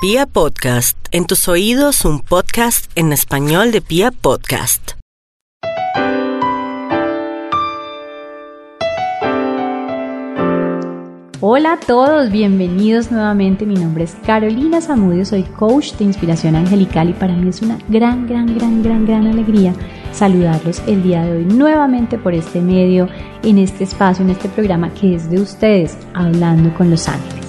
Pia Podcast, en tus oídos un podcast en español de Pia Podcast. Hola a todos, bienvenidos nuevamente. Mi nombre es Carolina Zamudio, soy coach de inspiración angelical y para mí es una gran, gran, gran, gran, gran alegría saludarlos el día de hoy nuevamente por este medio, en este espacio, en este programa que es de ustedes, hablando con los ángeles.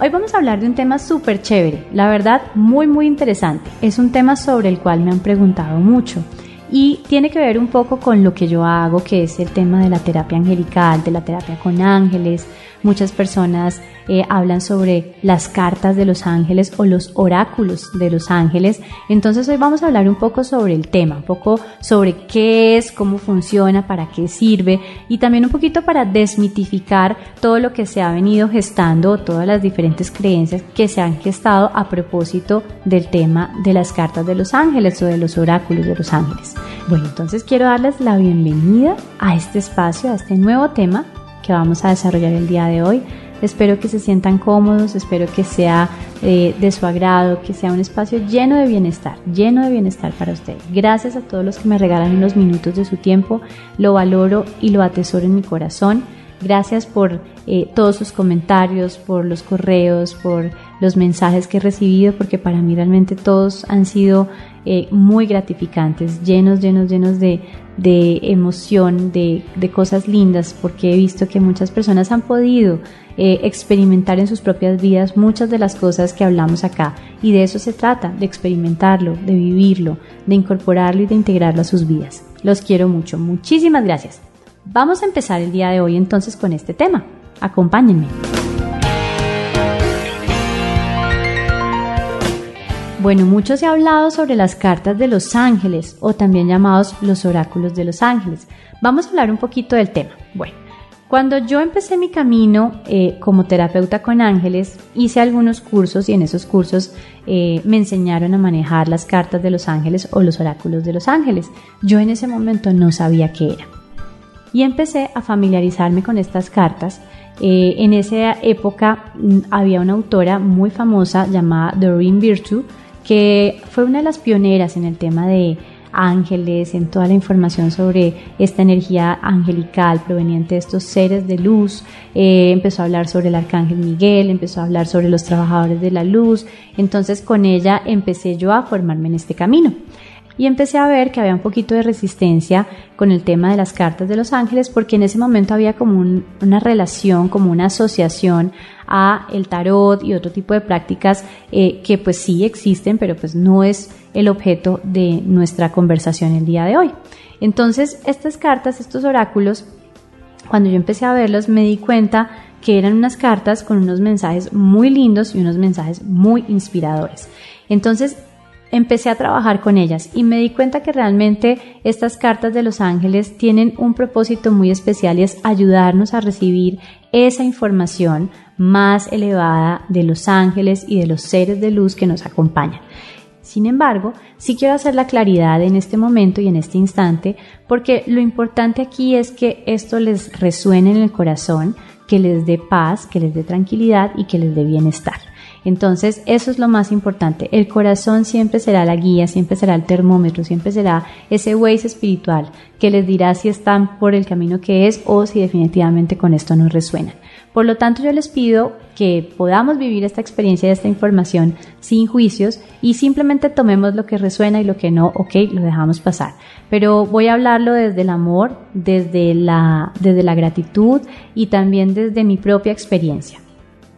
Hoy vamos a hablar de un tema súper chévere, la verdad muy muy interesante. Es un tema sobre el cual me han preguntado mucho y tiene que ver un poco con lo que yo hago, que es el tema de la terapia angelical, de la terapia con ángeles, Muchas personas eh, hablan sobre las cartas de los ángeles o los oráculos de los ángeles. Entonces hoy vamos a hablar un poco sobre el tema, un poco sobre qué es, cómo funciona, para qué sirve y también un poquito para desmitificar todo lo que se ha venido gestando, todas las diferentes creencias que se han gestado a propósito del tema de las cartas de los ángeles o de los oráculos de los ángeles. Bueno, entonces quiero darles la bienvenida a este espacio, a este nuevo tema que vamos a desarrollar el día de hoy. Espero que se sientan cómodos, espero que sea eh, de su agrado, que sea un espacio lleno de bienestar, lleno de bienestar para ustedes. Gracias a todos los que me regalan unos minutos de su tiempo, lo valoro y lo atesoro en mi corazón. Gracias por eh, todos sus comentarios, por los correos, por los mensajes que he recibido, porque para mí realmente todos han sido eh, muy gratificantes, llenos, llenos, llenos de, de emoción, de, de, cosas lindas, porque he visto que muchas personas han podido eh, experimentar en sus propias vidas muchas de las cosas que hablamos acá. Y de eso se trata, de experimentarlo, de vivirlo, de incorporarlo y de integrarlo a sus vidas. Los quiero mucho. Muchísimas gracias. Vamos a empezar el día de hoy entonces con este tema. Acompáñenme. Bueno, mucho se ha hablado sobre las cartas de los ángeles o también llamados los oráculos de los ángeles. Vamos a hablar un poquito del tema. Bueno, cuando yo empecé mi camino eh, como terapeuta con ángeles, hice algunos cursos y en esos cursos eh, me enseñaron a manejar las cartas de los ángeles o los oráculos de los ángeles. Yo en ese momento no sabía qué era. Y empecé a familiarizarme con estas cartas eh, en esa época mm, había una autora muy famosa llamada Doreen Virtue que fue una de las pioneras en el tema de ángeles, en toda la información sobre esta energía angelical proveniente de estos seres de luz. Eh, empezó a hablar sobre el arcángel Miguel, empezó a hablar sobre los trabajadores de la luz. Entonces con ella empecé yo a formarme en este camino y empecé a ver que había un poquito de resistencia con el tema de las cartas de los ángeles porque en ese momento había como una relación, como una asociación a el tarot y otro tipo de prácticas eh, que pues sí existen, pero pues no es el objeto de nuestra conversación el día de hoy. Entonces, estas cartas, estos oráculos, cuando yo empecé a verlos me di cuenta que eran unas cartas con unos mensajes muy lindos y unos mensajes muy inspiradores. Entonces, empecé a trabajar con ellas y me di cuenta que realmente estas cartas de los ángeles tienen un propósito muy especial y es ayudarnos a recibir esa información más elevada de los ángeles y de los seres de luz que nos acompañan. Sin embargo, sí quiero hacer la claridad en este momento y en este instante, porque lo importante aquí es que esto les resuene en el corazón, que les dé paz, que les dé tranquilidad y que les dé bienestar. Entonces, eso es lo más importante. El corazón siempre será la guía, siempre será el termómetro, siempre será ese Waze espiritual que les dirá si están por el camino que es o si definitivamente con esto no resuenan. Por lo tanto, yo les pido que podamos vivir esta experiencia de esta información sin juicios y simplemente tomemos lo que resuena y lo que no, ok, lo dejamos pasar. Pero voy a hablarlo desde el amor, desde la, desde la gratitud y también desde mi propia experiencia.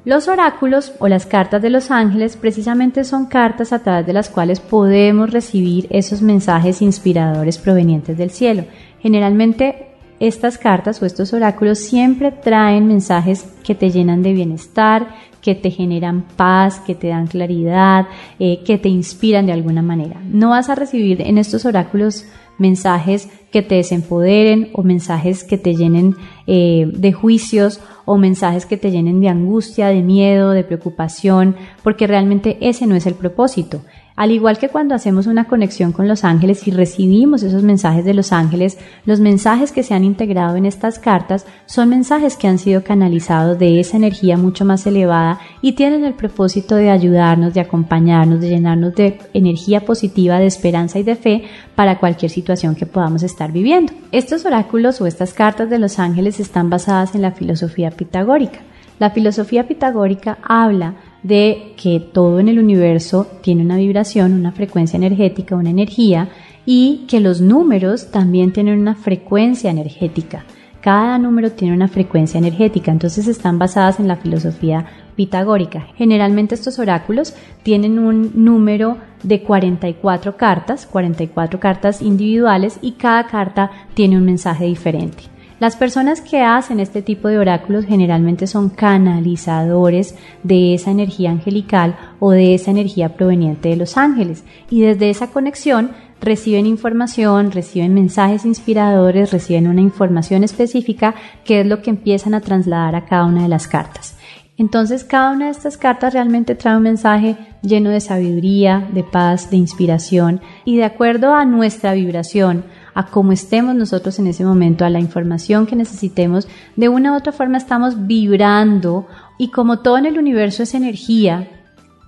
Los oráculos o las cartas de los ángeles precisamente son cartas a través de las cuales podemos recibir esos mensajes inspiradores provenientes del cielo. Generalmente estas cartas o estos oráculos siempre traen mensajes que te llenan de bienestar, que te generan paz, que te dan claridad, eh, que te inspiran de alguna manera. No vas a recibir en estos oráculos mensajes que te desempoderen o mensajes que te llenen eh, de juicios o mensajes que te llenen de angustia, de miedo, de preocupación, porque realmente ese no es el propósito. Al igual que cuando hacemos una conexión con los ángeles y recibimos esos mensajes de los ángeles, los mensajes que se han integrado en estas cartas son mensajes que han sido canalizados de esa energía mucho más elevada y tienen el propósito de ayudarnos, de acompañarnos, de llenarnos de energía positiva, de esperanza y de fe para cualquier situación que podamos estar viviendo. Estos oráculos o estas cartas de los ángeles están basadas en la filosofía pitagórica. La filosofía pitagórica habla de que todo en el universo tiene una vibración, una frecuencia energética, una energía y que los números también tienen una frecuencia energética. Cada número tiene una frecuencia energética, entonces están basadas en la filosofía pitagórica. Generalmente estos oráculos tienen un número de 44 cartas, 44 cartas individuales y cada carta tiene un mensaje diferente. Las personas que hacen este tipo de oráculos generalmente son canalizadores de esa energía angelical o de esa energía proveniente de los ángeles y desde esa conexión reciben información, reciben mensajes inspiradores, reciben una información específica que es lo que empiezan a trasladar a cada una de las cartas. Entonces cada una de estas cartas realmente trae un mensaje lleno de sabiduría, de paz, de inspiración y de acuerdo a nuestra vibración, a cómo estemos nosotros en ese momento, a la información que necesitemos, de una u otra forma estamos vibrando y como todo en el universo es energía,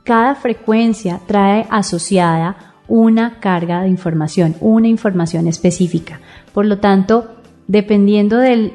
cada frecuencia trae asociada una carga de información, una información específica. Por lo tanto, dependiendo del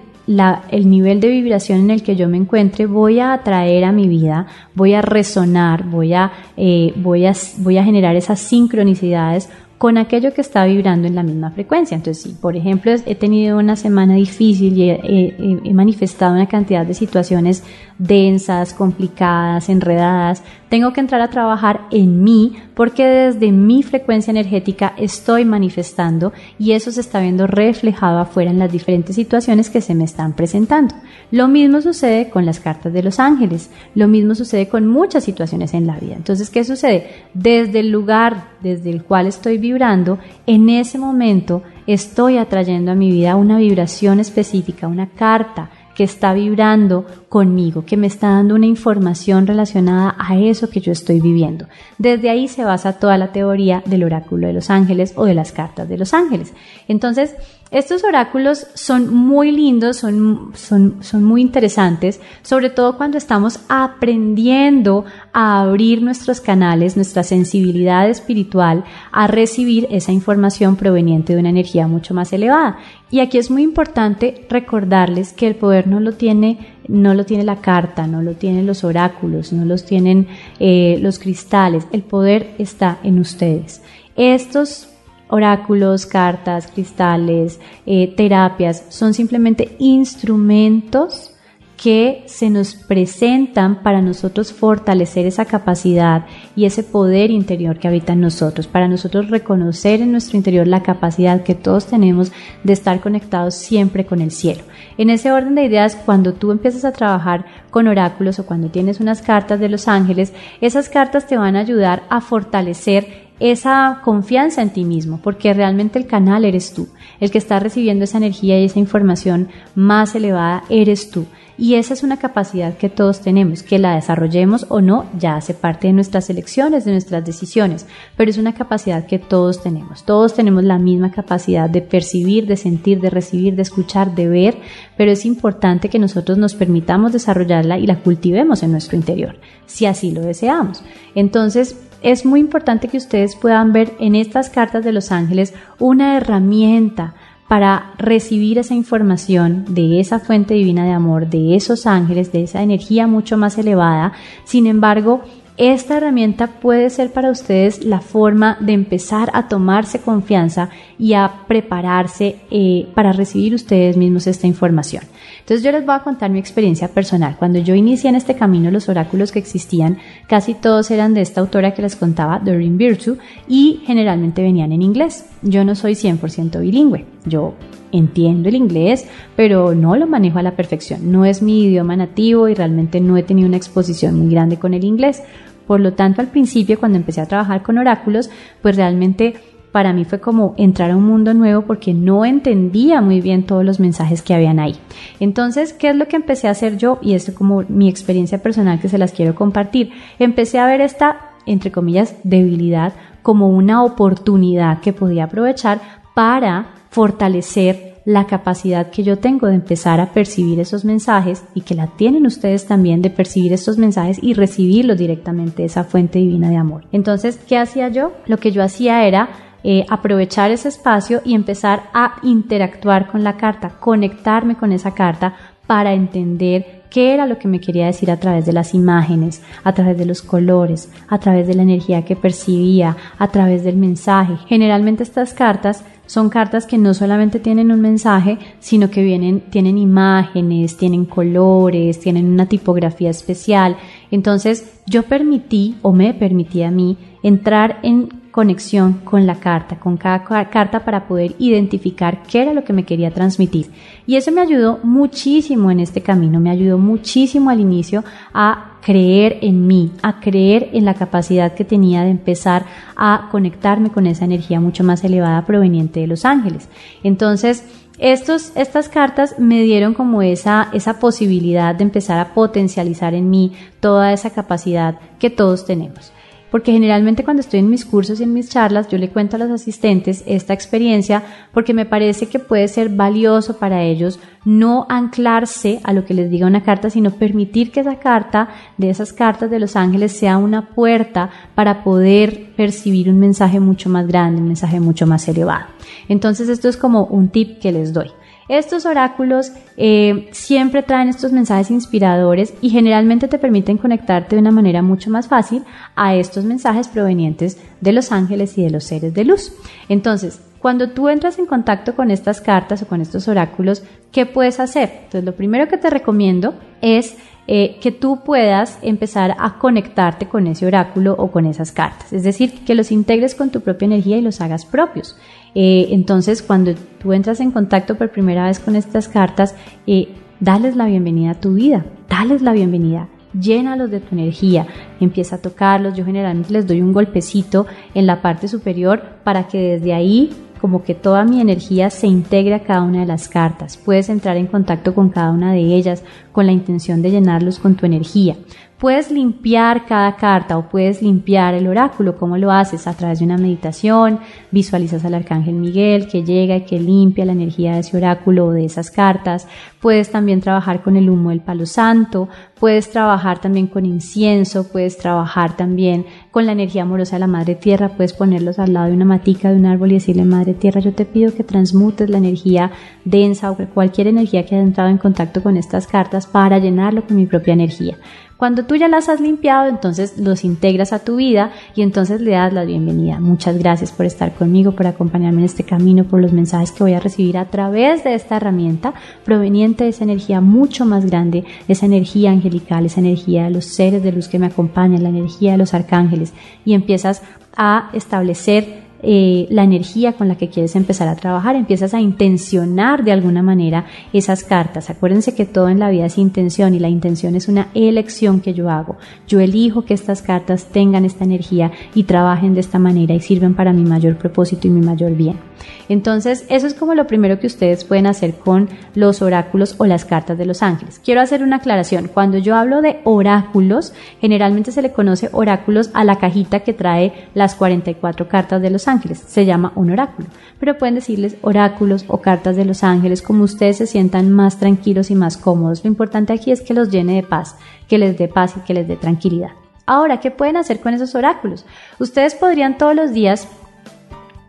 el nivel de vibración en el que yo me encuentre, voy a atraer a mi vida, voy a resonar, voy a, eh, voy a, voy a generar esas sincronicidades con aquello que está vibrando en la misma frecuencia. Entonces, si por ejemplo he tenido una semana difícil y he, manifestado una cantidad de situaciones densas, complicadas, enredadas, tengo que entrar a trabajar en mí porque desde mi frecuencia energética estoy manifestando y eso se está viendo reflejado afuera en las diferentes situaciones que se me están presentando. Lo mismo sucede con las cartas de los ángeles, lo mismo sucede con muchas situaciones en la vida. Entonces, ¿qué sucede? Desde el lugar desde el cual estoy vibrando, en ese momento estoy atrayendo a mi vida una vibración específica, una carta que está vibrando conmigo, que me está dando una información relacionada a eso que yo estoy viviendo. Desde ahí se basa toda la teoría del oráculo de los ángeles o de las cartas de los ángeles. Entonces, estos oráculos son muy lindos, son, son, muy interesantes, sobre todo cuando estamos aprendiendo a abrir nuestros canales, nuestra sensibilidad espiritual, a recibir esa información proveniente de una energía mucho más elevada. Y aquí es muy importante recordarles que el poder no lo tiene, no lo tiene la carta, no lo tienen los oráculos, no los tienen eh, los cristales. El poder está en ustedes. Estos oráculos, cartas, cristales, eh, terapias, son simplemente instrumentos que se nos presentan para nosotros fortalecer esa capacidad y ese poder interior que habita en nosotros, para nosotros reconocer en nuestro interior la capacidad que todos tenemos de estar conectados siempre con el cielo. En ese orden de ideas, cuando tú empiezas a trabajar con oráculos o cuando tienes unas cartas de los ángeles, esas cartas te van a ayudar a fortalecer esa confianza en ti mismo, porque realmente el canal eres tú, el que está recibiendo esa energía y esa información más elevada eres tú. Y esa es una capacidad que todos tenemos, que la desarrollemos o no, ya hace parte de nuestras elecciones, de nuestras decisiones, pero es una capacidad que todos tenemos. Todos tenemos la misma capacidad de percibir, de sentir, de recibir, de escuchar, de ver, pero es importante que nosotros nos permitamos desarrollarla y la cultivemos en nuestro interior, si así lo deseamos. Entonces, es muy importante que ustedes puedan ver en estas cartas de los ángeles una herramienta para recibir esa información de esa fuente divina de amor, de esos ángeles, de esa energía mucho más elevada. Sin embargo, esta herramienta puede ser para ustedes la forma de empezar a tomarse confianza y a prepararse eh, para recibir ustedes mismos esta información. Entonces yo les voy a contar mi experiencia personal. Cuando yo inicié en este camino, los oráculos que existían, casi todos eran de esta autora que les contaba, Doreen Virtue, y generalmente venían en inglés. Yo no soy 100% bilingüe. Yo entiendo el inglés, pero no lo manejo a la perfección. No es mi idioma nativo y realmente no he tenido una exposición muy grande con el inglés. Por lo tanto, al principio, cuando empecé a trabajar con oráculos, pues realmente para mí fue como entrar a un mundo nuevo porque no entendía muy bien todos los mensajes que habían ahí. Entonces, ¿qué es lo que empecé a hacer yo? Y esto como mi experiencia personal que se las quiero compartir. Empecé a ver esta, entre comillas, debilidad como una oportunidad que podía aprovechar para fortalecer la capacidad que yo tengo de empezar a percibir esos mensajes y que la tienen ustedes también de percibir estos mensajes y recibirlos directamente de esa fuente divina de amor. Entonces, ¿qué hacía yo? Lo que yo hacía era eh, aprovechar ese espacio y empezar a interactuar con la carta, conectarme con esa carta para entender qué era lo que me quería decir a través de las imágenes, a través de los colores, a través de la energía que percibía, a través del mensaje. Generalmente estas cartas son cartas que no solamente tienen un mensaje, sino que vienen, tienen imágenes, tienen colores, tienen una tipografía especial. Entonces yo permití o me permití a mí entrar en conexión con la carta, con cada carta para poder identificar qué era lo que me quería transmitir. Y eso me ayudó muchísimo en este camino, me ayudó muchísimo al inicio a creer en mí, a creer en la capacidad que tenía de empezar a conectarme con esa energía mucho más elevada proveniente de los ángeles. Entonces, estos, estas cartas me dieron como esa, esa posibilidad de empezar a potencializar en mí toda esa capacidad que todos tenemos porque generalmente cuando estoy en mis cursos y en mis charlas yo le cuento a los asistentes esta experiencia porque me parece que puede ser valioso para ellos no anclarse a lo que les diga una carta, sino permitir que esa carta de esas cartas de los ángeles sea una puerta para poder percibir un mensaje mucho más grande, un mensaje mucho más elevado. Entonces esto es como un tip que les doy. Estos oráculos eh, siempre traen estos mensajes inspiradores y generalmente te permiten conectarte de una manera mucho más fácil a estos mensajes provenientes de los ángeles y de los seres de luz. Entonces, cuando tú entras en contacto con estas cartas o con estos oráculos, ¿qué puedes hacer? Entonces, lo primero que te recomiendo es eh, que tú puedas empezar a conectarte con ese oráculo o con esas cartas. Es decir, que los integres con tu propia energía y los hagas propios. Eh, entonces, cuando tú entras en contacto por primera vez con estas cartas, eh, dales la bienvenida a tu vida, dales la bienvenida. Llénalos de tu energía, empieza a tocarlos. Yo generalmente les doy un golpecito en la parte superior para que desde ahí como que toda mi energía se integre a cada una de las cartas. Puedes entrar en contacto con cada una de ellas con la intención de llenarlos con tu energía. Puedes limpiar cada carta o puedes limpiar el oráculo. ¿Cómo lo haces? A través de una meditación, visualizas al arcángel Miguel que llega y que limpia la energía de ese oráculo o de esas cartas. Puedes también trabajar con el humo del palo santo, puedes trabajar también con incienso, puedes trabajar también con la energía amorosa de la Madre Tierra, puedes ponerlos al lado de una matica de un árbol y decirle, Madre Tierra, yo te pido que transmutes la energía densa o cualquier energía que haya entrado en contacto con estas cartas para llenarlo con mi propia energía. Cuando tú ya las has limpiado, entonces los integras a tu vida y entonces le das la bienvenida. Muchas gracias por estar conmigo, por acompañarme en este camino, por los mensajes que voy a recibir a través de esta herramienta proveniente de esa energía mucho más grande, esa energía angelical, esa energía de los seres de luz que me acompañan, la energía de los arcángeles y empiezas a establecer eh, la energía con la que quieres empezar a trabajar, empiezas a intencionar de alguna manera esas cartas. Acuérdense que todo en la vida es intención y la intención es una elección que yo hago. Yo elijo que estas cartas tengan esta energía y trabajen de esta manera y sirven para mi mayor propósito y mi mayor bien. Entonces, eso es como lo primero que ustedes pueden hacer con los oráculos o las cartas de los ángeles. Quiero hacer una aclaración. Cuando yo hablo de oráculos, generalmente se le conoce oráculos a la cajita que trae las 44 cartas de los ángeles. Se llama un oráculo. Pero pueden decirles oráculos o cartas de los ángeles como ustedes se sientan más tranquilos y más cómodos. Lo importante aquí es que los llene de paz, que les dé paz y que les dé tranquilidad. Ahora, ¿qué pueden hacer con esos oráculos? Ustedes podrían todos los días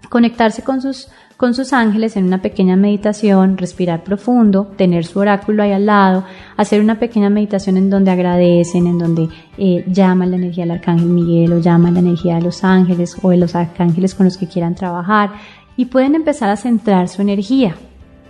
conectarse con sus, con sus ángeles en una pequeña meditación, respirar profundo, tener su oráculo ahí al lado, hacer una pequeña meditación en donde agradecen, en donde eh, llaman la energía del arcángel Miguel o llaman la energía de los ángeles o de los arcángeles con los que quieran trabajar y pueden empezar a centrar su energía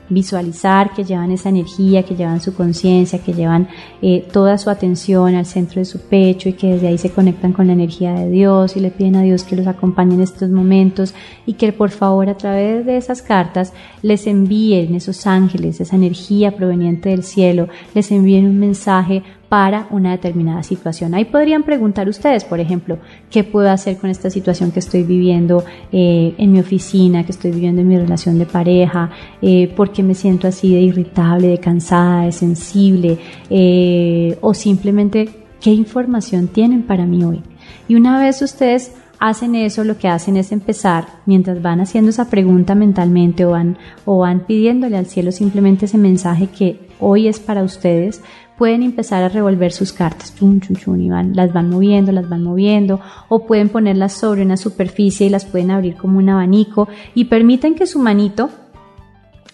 visualizar que llevan esa energía, que llevan su conciencia, que llevan eh, toda su atención al centro de su pecho y que desde ahí se conectan con la energía de Dios y le piden a Dios que los acompañe en estos momentos y que por favor a través de esas cartas les envíen esos ángeles, esa energía proveniente del cielo, les envíen un mensaje para una determinada situación. Ahí podrían preguntar ustedes, por ejemplo, ¿qué puedo hacer con esta situación que estoy viviendo eh, en mi oficina, que estoy viviendo en mi relación de pareja? Eh, ¿Por qué me siento así de irritable, de cansada, de sensible? Eh, o simplemente, ¿qué información tienen para mí hoy? Y una vez ustedes hacen eso, lo que hacen es empezar, mientras van haciendo esa pregunta mentalmente o van, o van pidiéndole al cielo simplemente ese mensaje que hoy es para ustedes, pueden empezar a revolver sus cartas, chun, chun, chun, y van, las van moviendo, las van moviendo, o pueden ponerlas sobre una superficie y las pueden abrir como un abanico y permiten que su manito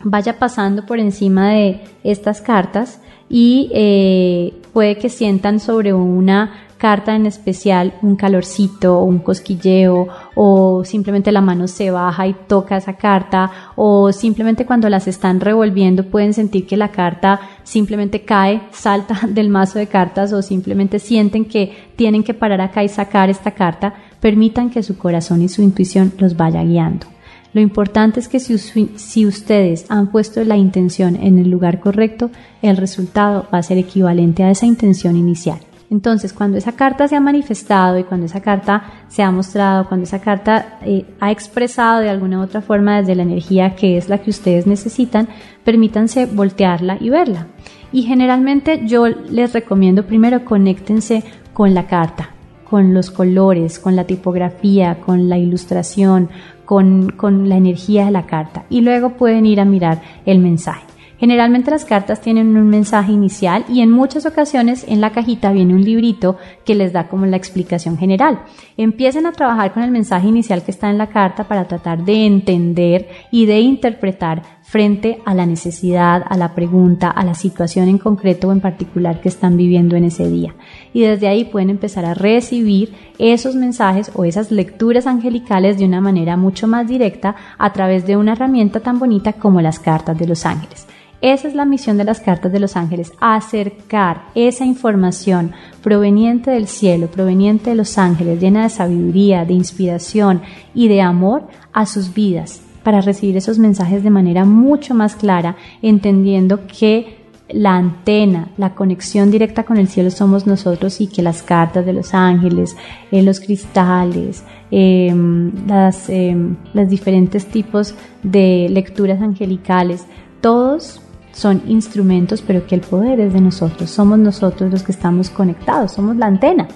vaya pasando por encima de estas cartas y eh, puede que sientan sobre una carta en especial un calorcito un cosquilleo o simplemente la mano se baja y toca esa carta o simplemente cuando las están revolviendo pueden sentir que la carta simplemente cae, salta del mazo de cartas o simplemente sienten que tienen que parar acá y sacar esta carta, permitan que su corazón y su intuición los vaya guiando. Lo importante es que si, si, ustedes han puesto la intención en el lugar correcto, el resultado va a ser equivalente a esa intención inicial. Entonces, cuando esa carta se ha manifestado y cuando esa carta se ha mostrado, cuando esa carta eh, ha expresado de alguna u otra forma desde la energía que es la que ustedes necesitan, permítanse voltearla y verla. Y generalmente yo les recomiendo primero conéctense con la carta, con los colores, con la tipografía, con la ilustración, con, con la energía de la carta y luego pueden ir a mirar el mensaje. Generalmente las cartas tienen un mensaje inicial y en muchas ocasiones en la cajita viene un librito que les da como la explicación general. Empiecen a trabajar con el mensaje inicial que está en la carta para tratar de entender y de interpretar frente a la necesidad, a la pregunta, a la situación en concreto o en particular que están viviendo en ese día. Y desde ahí pueden empezar a recibir esos mensajes o esas lecturas angelicales de una manera mucho más directa a través de una herramienta tan bonita como las cartas de los ángeles. Esa es la misión de las cartas de los ángeles, acercar esa información proveniente del cielo, proveniente de los ángeles, llena de sabiduría, de inspiración y de amor a sus vidas, para recibir esos mensajes de manera mucho más clara, entendiendo que la antena, la conexión directa con el cielo somos nosotros y que las cartas de los ángeles, eh, los cristales, em, las, em, los diferentes tipos de lecturas angelicales, todos son instrumentos, pero que el poder es de nosotros, somos nosotros los que estamos conectados, somos la antena.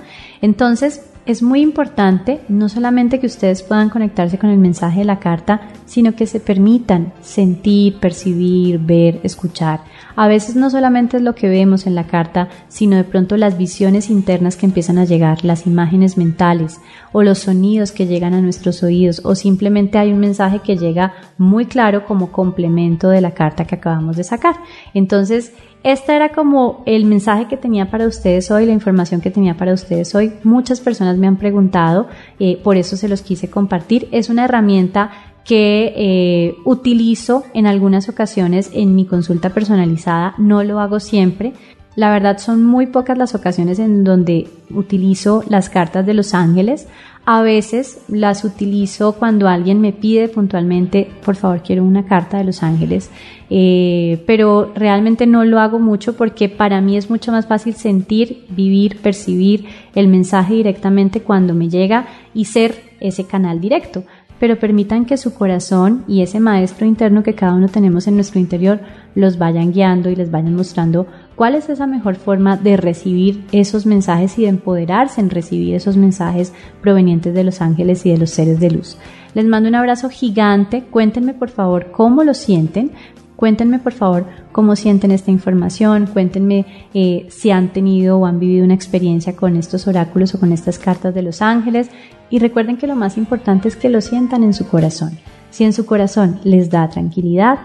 Entonces, es muy importante no solamente que ustedes puedan conectarse con el mensaje de la carta, sino que se permitan sentir, percibir, ver, escuchar. A veces no solamente es lo que vemos en la carta, sino de pronto las visiones internas que empiezan a llegar, las imágenes mentales o los sonidos que llegan a nuestros oídos o simplemente hay un mensaje que llega muy claro como complemento de la carta que acabamos de sacar. Entonces, este era como el mensaje que tenía para ustedes hoy, la información que tenía para ustedes hoy. Muchas personas me han preguntado, eh, por eso se los quise compartir. Es una herramienta que eh, utilizo en algunas ocasiones en mi consulta personalizada, no lo hago siempre. La verdad son muy pocas las ocasiones en donde utilizo las cartas de los ángeles. A veces las utilizo cuando alguien me pide puntualmente, por favor, quiero una carta de los ángeles, eh, pero realmente no lo hago mucho porque para mí es mucho más fácil sentir, vivir, percibir el mensaje directamente cuando me llega y ser ese canal directo. Pero permitan que su corazón y ese maestro interno que cada uno tenemos en nuestro interior los vayan guiando y les vayan mostrando cuál es esa mejor forma de recibir esos mensajes y de empoderarse en recibir esos mensajes provenientes de los ángeles y de los seres de luz. Les mando un abrazo gigante, cuéntenme por favor cómo lo sienten, Cuéntenme por favor cómo sienten esta información, cuéntenme eh, si han tenido o han vivido una experiencia con estos oráculos o con estas cartas de los ángeles. Y recuerden que lo más importante es que lo sientan en su corazón. Si en su corazón les da tranquilidad,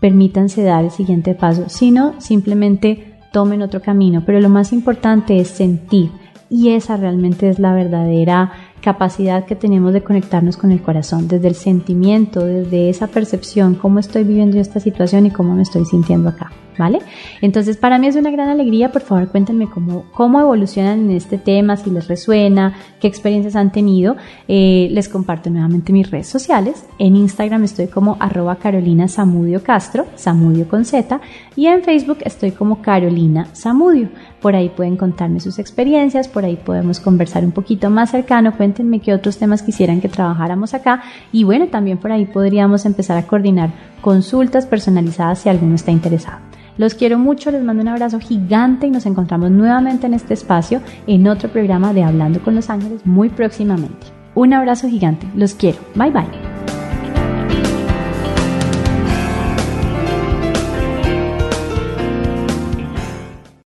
permítanse dar el siguiente paso, si no, simplemente tomen otro camino, pero lo más importante es sentir y esa realmente es la verdadera capacidad que tenemos de conectarnos con el corazón, desde el sentimiento, desde esa percepción, cómo estoy viviendo esta situación y cómo me estoy sintiendo acá. ¿Vale? Entonces, para mí es una gran alegría, por favor, cuéntenme cómo, cómo evolucionan en este tema, si les resuena, qué experiencias han tenido. Eh, les comparto nuevamente mis redes sociales. En Instagram estoy como arroba Carolina Samudio Castro, Samudio con Z, y en Facebook estoy como Carolina Samudio. Por ahí pueden contarme sus experiencias, por ahí podemos conversar un poquito más cercano, cuéntenme qué otros temas quisieran que trabajáramos acá y bueno, también por ahí podríamos empezar a coordinar consultas personalizadas si alguno está interesado. Los quiero mucho, les mando un abrazo gigante y nos encontramos nuevamente en este espacio en otro programa de Hablando con los Ángeles muy próximamente. Un abrazo gigante. Los quiero. Bye bye.